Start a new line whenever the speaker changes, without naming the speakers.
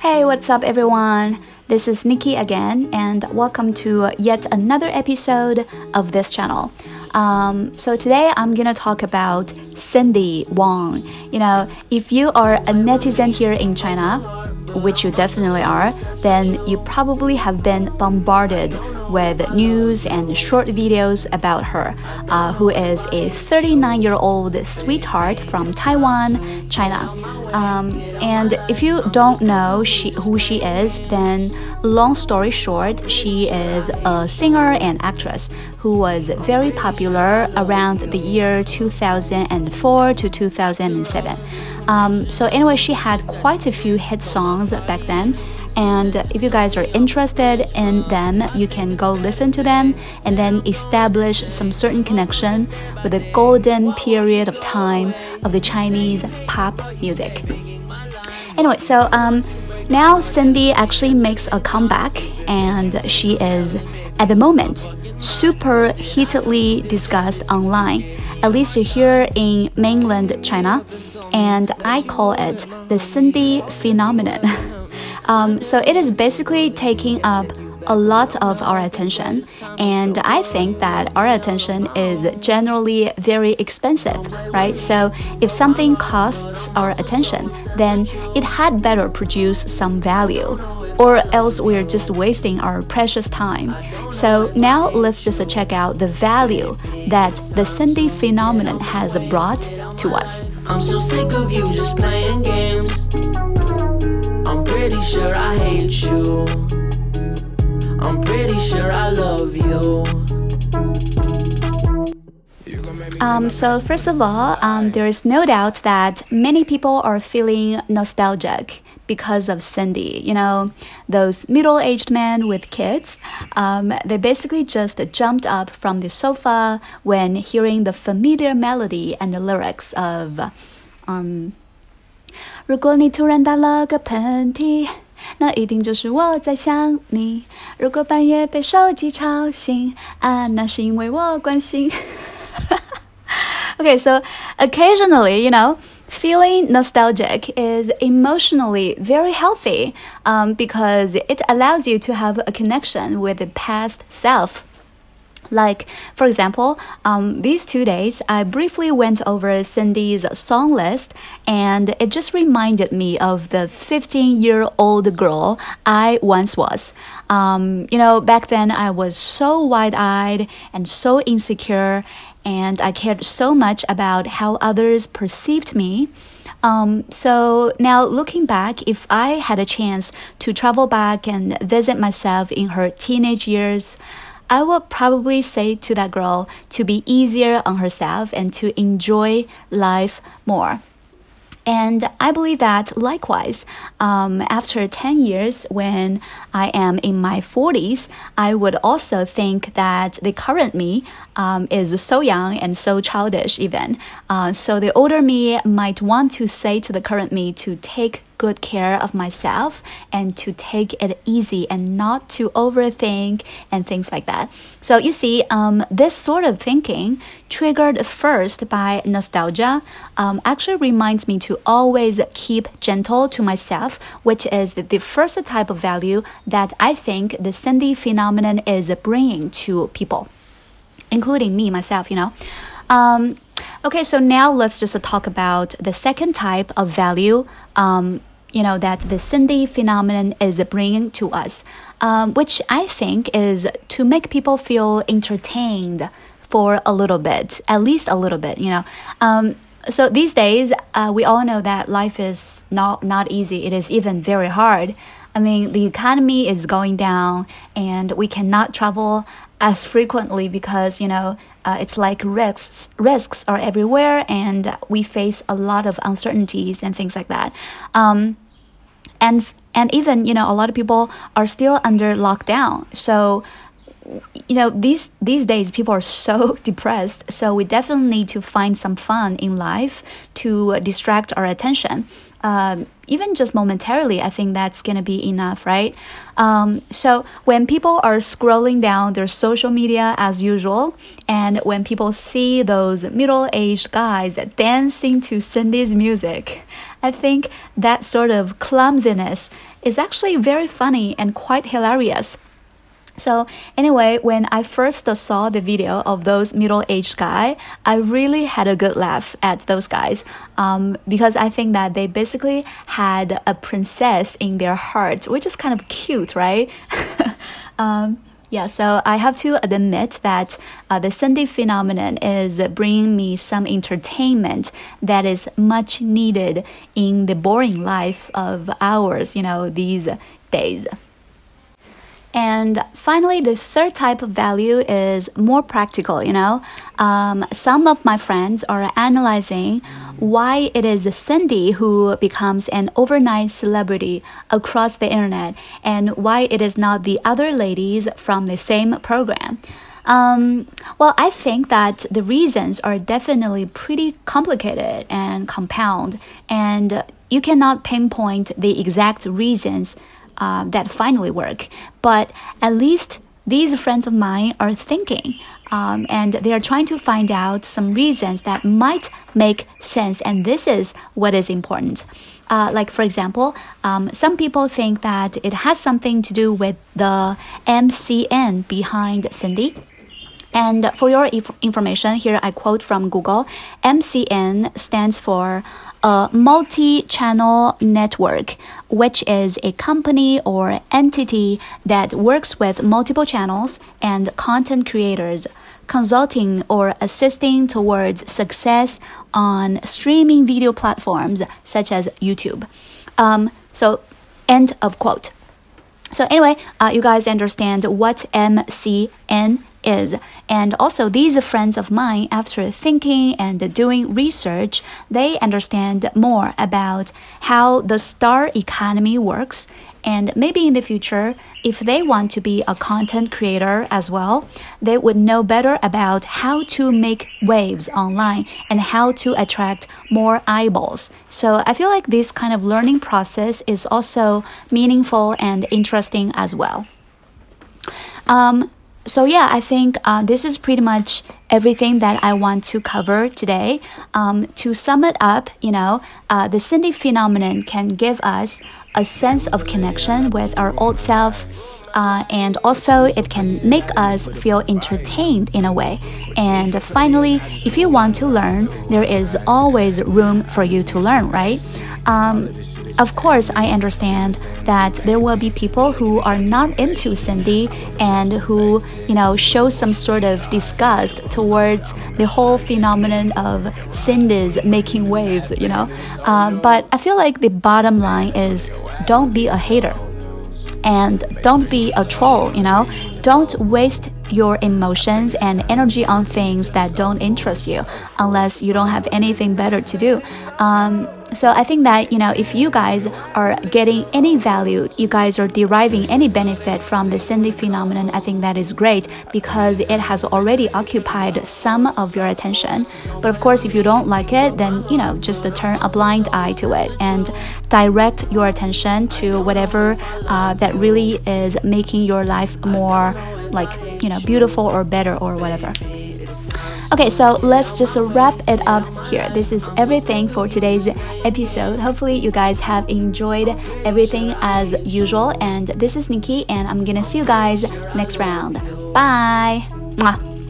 Hey, what's up, everyone? This is Nikki again, and welcome to yet another episode of this channel. Um, so, today I'm gonna talk about Cyndi Wang. You know, if you are a netizen here in China, which you definitely are, then you probably have been bombarded with news and short videos about her, uh, who is a 39 year old sweetheart from Taiwan, China. Um, and if you don't know she, who she is, then long story short, she is a singer and actress who was very popular around the year 2004 to 2007. Um, so, anyway, she had quite a few hit songs back then. And if you guys are interested in them, you can go listen to them and then establish some certain connection with the golden period of time of the Chinese pop music. Anyway, so um, now Cyndi actually makes a comeback and she is, at the moment, super heatedly discussed online, at least here in mainland China, and I call it the Cyndi phenomenon. um, so it is basically taking up a lot of our attention, and I think that our attention is generally very expensive, right? So if something costs our attention, then it had better produce some value, or else we're just wasting our precious time. So now let's just check out the value that the Cyndi phenomenon has brought to us. Sure I hate you. I'm pretty sure I love you. Um, so first of all, um, there is no doubt that many people are feeling nostalgic because of Cyndi. You know, those middle-aged men with kids, um, they basically just jumped up from the sofa when hearing the familiar melody and the lyrics of, um, 如果你突然打了个喷嚏。那一定就是我在想你。如果半夜被手机吵醒啊，那是因为我关心。okay, so occasionally, you know, feeling nostalgic is emotionally very healthy um, because it allows you to have a connection with the past self. Like, for example, um, these two days, I briefly went over Cyndi's song list, and it just reminded me of the 15 year old girl I once was. Um, you know, back then I was so wide eyed and so insecure, and I cared so much about how others perceived me. Um, so now looking back, if I had a chance to travel back and visit myself in her teenage years, I would probably say to that girl to be easier on herself and to enjoy life more. And I believe that likewise, um, after 10 years, when I am in my 40s, I would also think that the current me um, is so young and so childish, even. Uh, so the older me might want to say to the current me to take good care of myself and to take it easy and not to overthink and things like that. So you see, um, this sort of thinking, triggered first by nostalgia, um, actually reminds me to always keep gentle to myself, which is the, the first type of value that I think the Cyndi phenomenon is bringing to people, including me myself. You know. Um, okay, so now let's just talk about the second type of value um, you know that the Cyndi phenomenon is bringing to us, um, which I think is to make people feel entertained for a little bit, at least a little bit. You know, um, so these days uh, we all know that life is not not easy. It is even very hard. I mean, the economy is going down, and we cannot travel as frequently because you know uh, it's like risks risks are everywhere, and we face a lot of uncertainties and things like that. Um, and and even you know a lot of people are still under lockdown. So you know these these days people are so depressed so we definitely need to find some fun in life to distract our attention um, even just momentarily, I think that's gonna be enough, right? Um, so when people are scrolling down their social media as usual, and when people see those middle-aged guys dancing to Cyndi's music, I think that sort of clumsiness is actually very funny and quite hilarious. So anyway, when I first saw the video of those middle-aged guy, I really had a good laugh at those guys um, because I think that they basically had a princess in their heart, which is kind of cute, right? um, yeah, so I have to admit that uh, the Cyndi phenomenon is bringing me some entertainment that is much needed in the boring life of ours, you know, these days. And finally, the third type of value is more practical, you know. Um, some of my friends are analyzing why it is Cyndi who becomes an overnight celebrity across the internet and why it is not the other ladies from the same program. Um, well, I think that the reasons are definitely pretty complicated and compound, and you cannot pinpoint the exact reasons uh, that finally work. But at least these friends of mine are thinking. Um, and they are trying to find out some reasons that might make sense, and this is what is important. Uh, like, for example, um, some people think that it has something to do with the MCN behind Cyndi. And for your information, here I quote from Google MCN stands for a multi channel network, which is a company or entity that works with multiple channels and content creators, consulting or assisting towards success on streaming video platforms such as YouTube. Um, so, end of quote. So, anyway, uh, you guys understand what MCN is. And also, these friends of mine, after thinking and doing research, they understand more about how the star economy works. And maybe in the future, if they want to be a content creator as well, they would know better about how to make waves online and how to attract more eyeballs. So I feel like this kind of learning process is also meaningful and interesting as well. Um, so yeah, I think uh, this is pretty much everything that I want to cover today. Um, to sum it up, you know, uh, the Cyndi phenomenon can give us a sense of connection with our old self. Uh, and also, it can make us feel entertained in a way. And finally, if you want to learn, there is always room for you to learn, right? Um, of course, I understand that there will be people who are not into Cyndi and who, you know, show some sort of disgust towards the whole phenomenon of Cyndi's making waves, you know. Uh, but I feel like the bottom line is don't be a hater and don't be a troll, you know. Don't waste your emotions and energy on things that don't interest you unless you don't have anything better to do. Um, so I think that, you know, if you guys are getting any value, you guys are deriving any benefit from the Cyndi phenomenon, I think that is great because it has already occupied some of your attention. But of course, if you don't like it, then, you know, just turn a blind eye to it and direct your attention to whatever uh, that really is making your life more like, you know, beautiful or better or whatever. Okay, so let's just wrap it up here. This is everything for today's episode. Hopefully, you guys have enjoyed everything as usual. And this is Nikki, and I'm gonna see you guys next round. Bye. Mwah.